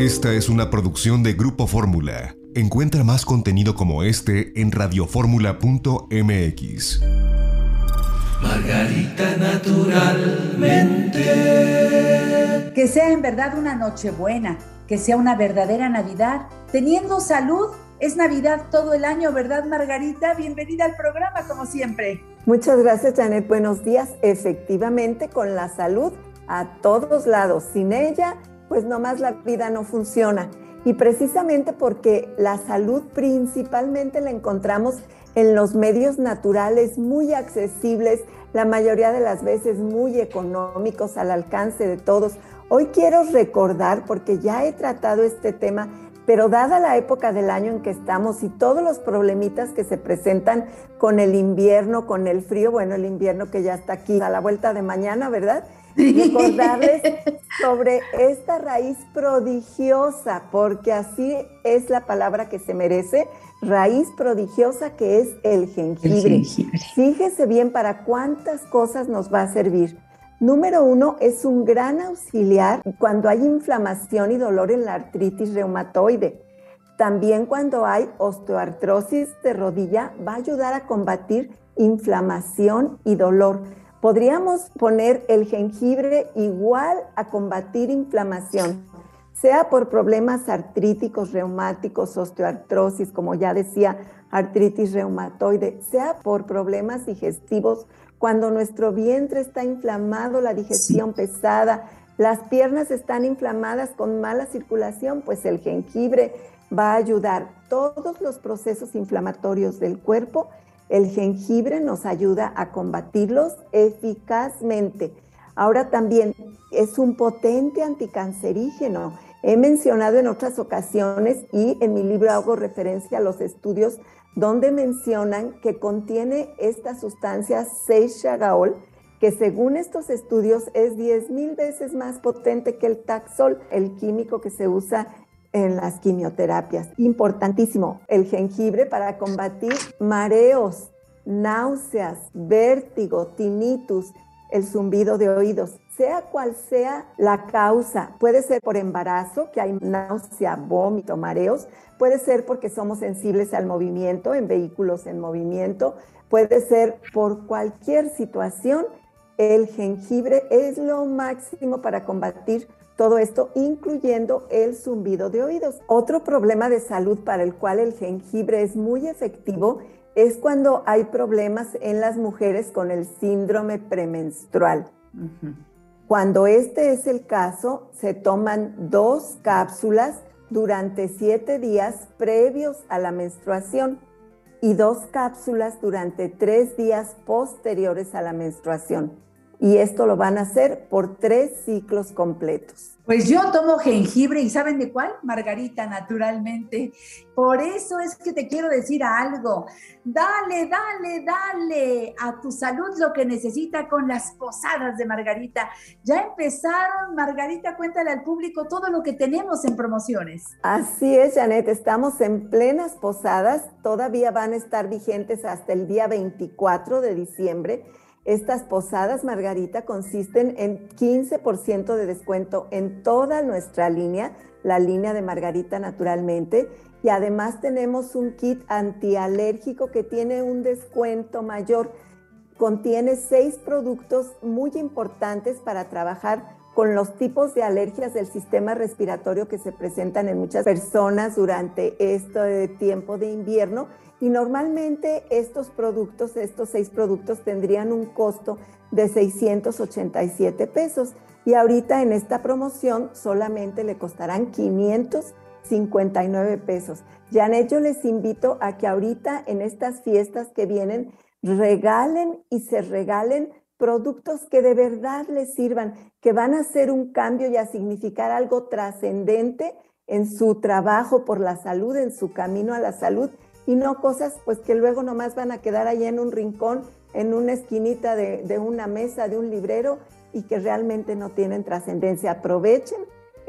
Esta es una producción de Grupo Fórmula. Encuentra más contenido como este en radioformula.mx. Margarita naturalmente. Que sea en verdad una noche buena, que sea una verdadera Navidad. Teniendo salud, es Navidad todo el año, ¿verdad, Margarita? Bienvenida al programa, como siempre. Muchas gracias, Janet. Buenos días. Efectivamente, con la salud a todos lados. Sin ella, pues nomás la vida no funciona. Y precisamente porque la salud principalmente la encontramos en los medios naturales muy accesibles, la mayoría de las veces muy económicos al alcance de todos. Hoy quiero recordar, porque ya he tratado este tema, pero dada la época del año en que estamos y todos los problemitas que se presentan con el invierno, con el frío, bueno, el invierno que ya está aquí a la vuelta de mañana, ¿verdad? recordarles sobre esta raíz prodigiosa, porque así es la palabra que se merece, raíz prodigiosa que es el jengibre. Fíjese bien para cuántas cosas nos va a servir. Número uno, es un gran auxiliar cuando hay inflamación y dolor en la artritis reumatoide. También cuando hay osteoartrosis de rodilla, va a ayudar a combatir inflamación y dolor podríamos poner el jengibre igual a combatir inflamación, sea por problemas artríticos, reumáticos, osteoartrosis, como ya decía, artritis reumatoide, sea por problemas digestivos, cuando nuestro vientre está inflamado, la digestión pesada, las piernas están inflamadas con mala circulación, pues el jengibre va a ayudar. Todos los procesos inflamatorios del cuerpo el jengibre nos ayuda a combatirlos eficazmente. Ahora también es un potente anticancerígeno. He mencionado en otras ocasiones y en mi libro hago referencia a los estudios donde mencionan que contiene esta sustancia 6-chagaol, que según estos estudios es 10 mil veces más potente que el Taxol, el químico que se usa en las quimioterapias. Importantísimo, el jengibre para combatir mareos, náuseas, vértigo, tinnitus, el zumbido de oídos, sea cual sea la causa. Puede ser por embarazo, que hay náusea, vómito, mareos. Puede ser porque somos sensibles al movimiento, en vehículos en movimiento. Puede ser por cualquier situación. El jengibre es lo máximo para combatir todo esto incluyendo el zumbido de oídos. Otro problema de salud para el cual el jengibre es muy efectivo es cuando hay problemas en las mujeres con el síndrome premenstrual. Cuando este es el caso, se toman dos cápsulas durante siete días previos a la menstruación y dos cápsulas durante tres días posteriores a la menstruación y esto lo van a hacer por tres ciclos completos. Pues yo tomo jengibre y ¿saben de cuál? Margarita, naturalmente. Por eso es que te quiero decir algo. Dale, dale, dale a tu salud lo que necesita con las posadas de Margarita. Ya empezaron, Margarita, cuéntale al público todo lo que tenemos en promociones. Así es, Janet, estamos en plenas posadas. Todavía van a estar vigentes hasta el día 24 de diciembre estas posadas Margarita consisten en 15% de descuento en toda nuestra línea, la línea de Margarita naturalmente, y además tenemos un kit antialérgico que tiene un descuento mayor. Contiene seis productos muy importantes para trabajar con los tipos de alergias del sistema respiratorio que se presentan en muchas personas durante este tiempo de invierno y normalmente estos productos, estos seis productos tendrían un costo de 687 pesos y ahorita en esta promoción solamente le costarán 559 pesos. Janet, yo les invito a que ahorita en estas fiestas que vienen regalen y se regalen productos que de verdad les sirvan, que van a hacer un cambio y a significar algo trascendente en su trabajo por la salud, en su camino a la salud y no cosas pues que luego nomás van a quedar ahí en un rincón, en una esquinita de, de una mesa, de un librero y que realmente no tienen trascendencia. Aprovechen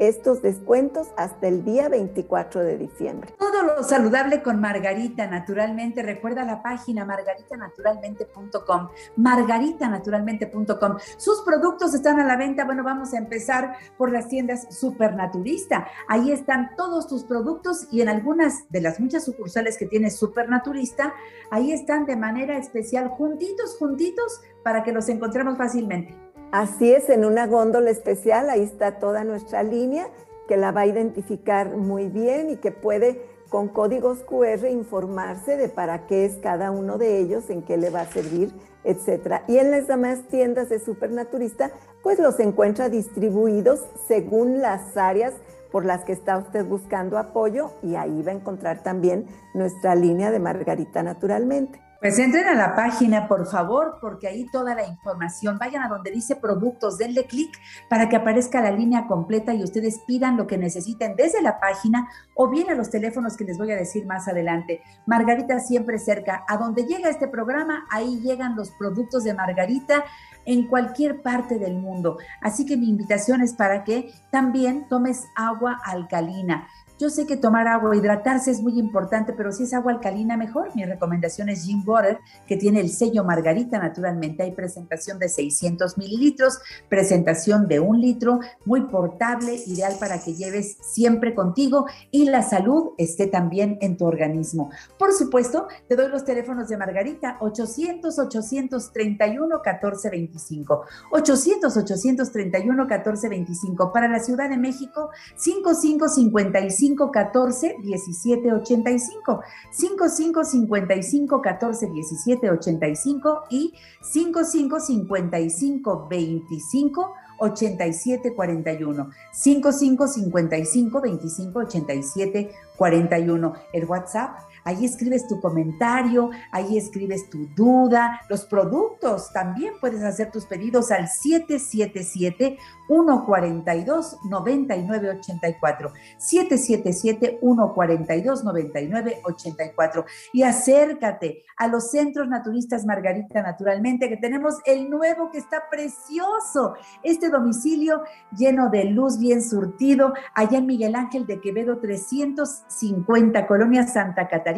estos descuentos hasta el día 24 de diciembre. Todo lo saludable con Margarita, naturalmente. Recuerda la página margaritanaturalmente.com. Margaritanaturalmente.com. Sus productos están a la venta. Bueno, vamos a empezar por las tiendas Supernaturista. Ahí están todos tus productos y en algunas de las muchas sucursales que tiene Supernaturista, ahí están de manera especial, juntitos, juntitos, para que los encontremos fácilmente. Así es, en una góndola especial, ahí está toda nuestra línea que la va a identificar muy bien y que puede con códigos QR informarse de para qué es cada uno de ellos, en qué le va a servir, etc. Y en las demás tiendas de Supernaturista, pues los encuentra distribuidos según las áreas por las que está usted buscando apoyo y ahí va a encontrar también nuestra línea de Margarita Naturalmente. Pues entren a la página, por favor, porque ahí toda la información, vayan a donde dice productos, denle clic para que aparezca la línea completa y ustedes pidan lo que necesiten desde la página o bien a los teléfonos que les voy a decir más adelante. Margarita siempre cerca. A donde llega este programa, ahí llegan los productos de Margarita en cualquier parte del mundo. Así que mi invitación es para que también tomes agua alcalina. Yo sé que tomar agua, hidratarse es muy importante, pero si es agua alcalina, mejor. Mi recomendación es Gin Water, que tiene el sello Margarita, naturalmente. Hay presentación de 600 mililitros, presentación de un litro, muy portable, ideal para que lleves siempre contigo y la salud esté también en tu organismo. Por supuesto, te doy los teléfonos de Margarita, 800-831-1425. 800-831-1425. Para la Ciudad de México, 5555. 5514 1785, 5555 14 17 85 y 5555 25 87 41. 5555 25 87 41. El WhatsApp Ahí escribes tu comentario, ahí escribes tu duda, los productos. También puedes hacer tus pedidos al 777 142 9984. 777 142 9984. Y acércate a los centros naturistas Margarita Naturalmente, que tenemos el nuevo que está precioso. Este domicilio lleno de luz, bien surtido, allá en Miguel Ángel de Quevedo 350, Colonia Santa Catarina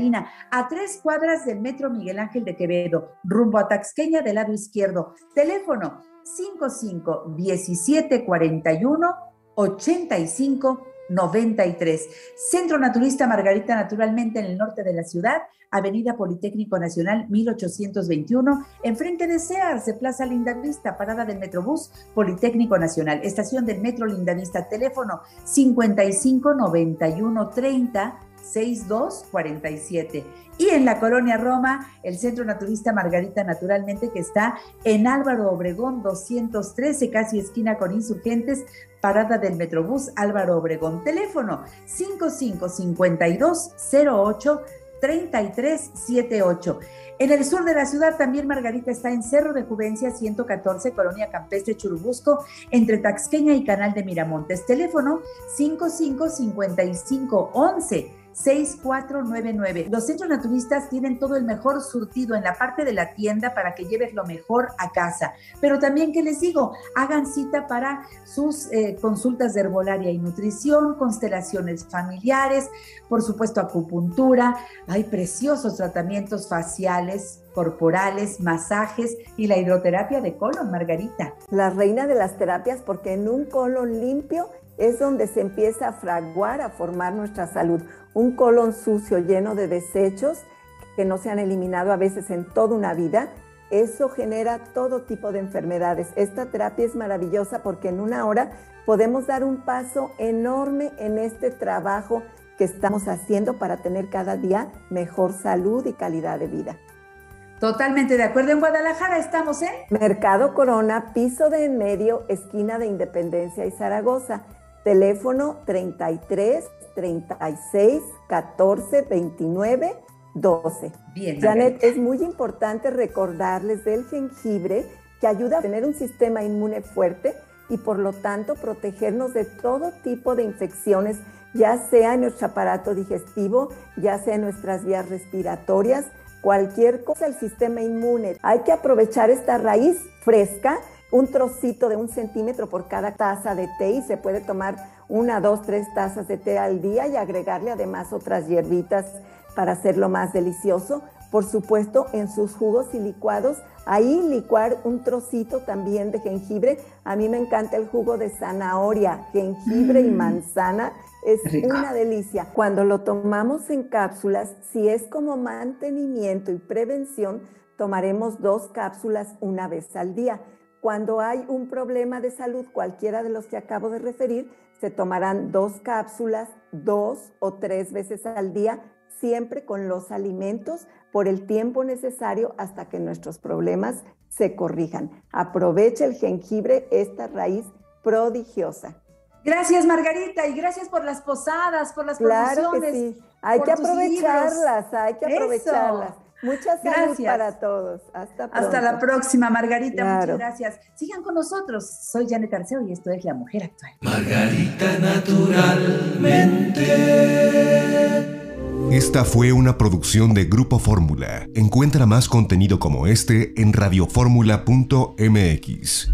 a tres cuadras del Metro Miguel Ángel de Quevedo, rumbo a Taxqueña del lado izquierdo. Teléfono 55 17 41 85 93. Centro Naturista Margarita, naturalmente en el norte de la ciudad, Avenida Politécnico Nacional 1821, enfrente de Sears, de Plaza Lindavista, parada del Metrobús Politécnico Nacional, estación del Metro Lindavista, teléfono 55 91 30 6247. Y en la colonia Roma, el Centro Naturista Margarita Naturalmente, que está en Álvaro Obregón 213, casi esquina con insurgentes, parada del Metrobús Álvaro Obregón. Teléfono 555208 3378. En el sur de la ciudad también Margarita está en Cerro de Juvencia 114, Colonia Campestre Churubusco, entre Taxqueña y Canal de Miramontes. Teléfono 555511 6499. Los centros naturistas tienen todo el mejor surtido en la parte de la tienda para que lleves lo mejor a casa. Pero también, ¿qué les digo? Hagan cita para sus eh, consultas de herbolaria y nutrición, constelaciones familiares, por supuesto acupuntura. Hay preciosos tratamientos faciales, corporales, masajes y la hidroterapia de colon, Margarita. La reina de las terapias porque en un colon limpio es donde se empieza a fraguar, a formar nuestra salud. Un colon sucio lleno de desechos que no se han eliminado a veces en toda una vida, eso genera todo tipo de enfermedades. Esta terapia es maravillosa porque en una hora podemos dar un paso enorme en este trabajo que estamos haciendo para tener cada día mejor salud y calidad de vida. Totalmente de acuerdo. En Guadalajara estamos en Mercado Corona, piso de en medio, esquina de Independencia y Zaragoza. Teléfono 33 36 14 29 12. Bien. Janet, es muy importante recordarles del jengibre que ayuda a tener un sistema inmune fuerte y por lo tanto protegernos de todo tipo de infecciones, ya sea en nuestro aparato digestivo, ya sea en nuestras vías respiratorias, cualquier cosa el sistema inmune. Hay que aprovechar esta raíz fresca un trocito de un centímetro por cada taza de té y se puede tomar una, dos, tres tazas de té al día y agregarle además otras hierbitas para hacerlo más delicioso. Por supuesto, en sus jugos y licuados, ahí licuar un trocito también de jengibre. A mí me encanta el jugo de zanahoria, jengibre y mm. manzana. Es una delicia. Cuando lo tomamos en cápsulas, si es como mantenimiento y prevención, tomaremos dos cápsulas una vez al día. Cuando hay un problema de salud, cualquiera de los que acabo de referir, se tomarán dos cápsulas dos o tres veces al día, siempre con los alimentos por el tiempo necesario hasta que nuestros problemas se corrijan. Aproveche el jengibre, esta raíz prodigiosa. Gracias, Margarita, y gracias por las posadas, por las claro Que sí. Hay que aprovecharlas, hay que aprovecharlas. Muchas gracias para todos. Hasta Hasta la próxima, Margarita. Muchas gracias. Sigan con nosotros. Soy Janet Arceo y esto es La Mujer Actual. Margarita naturalmente. Esta fue una producción de Grupo Fórmula. Encuentra más contenido como este en radioformula.mx.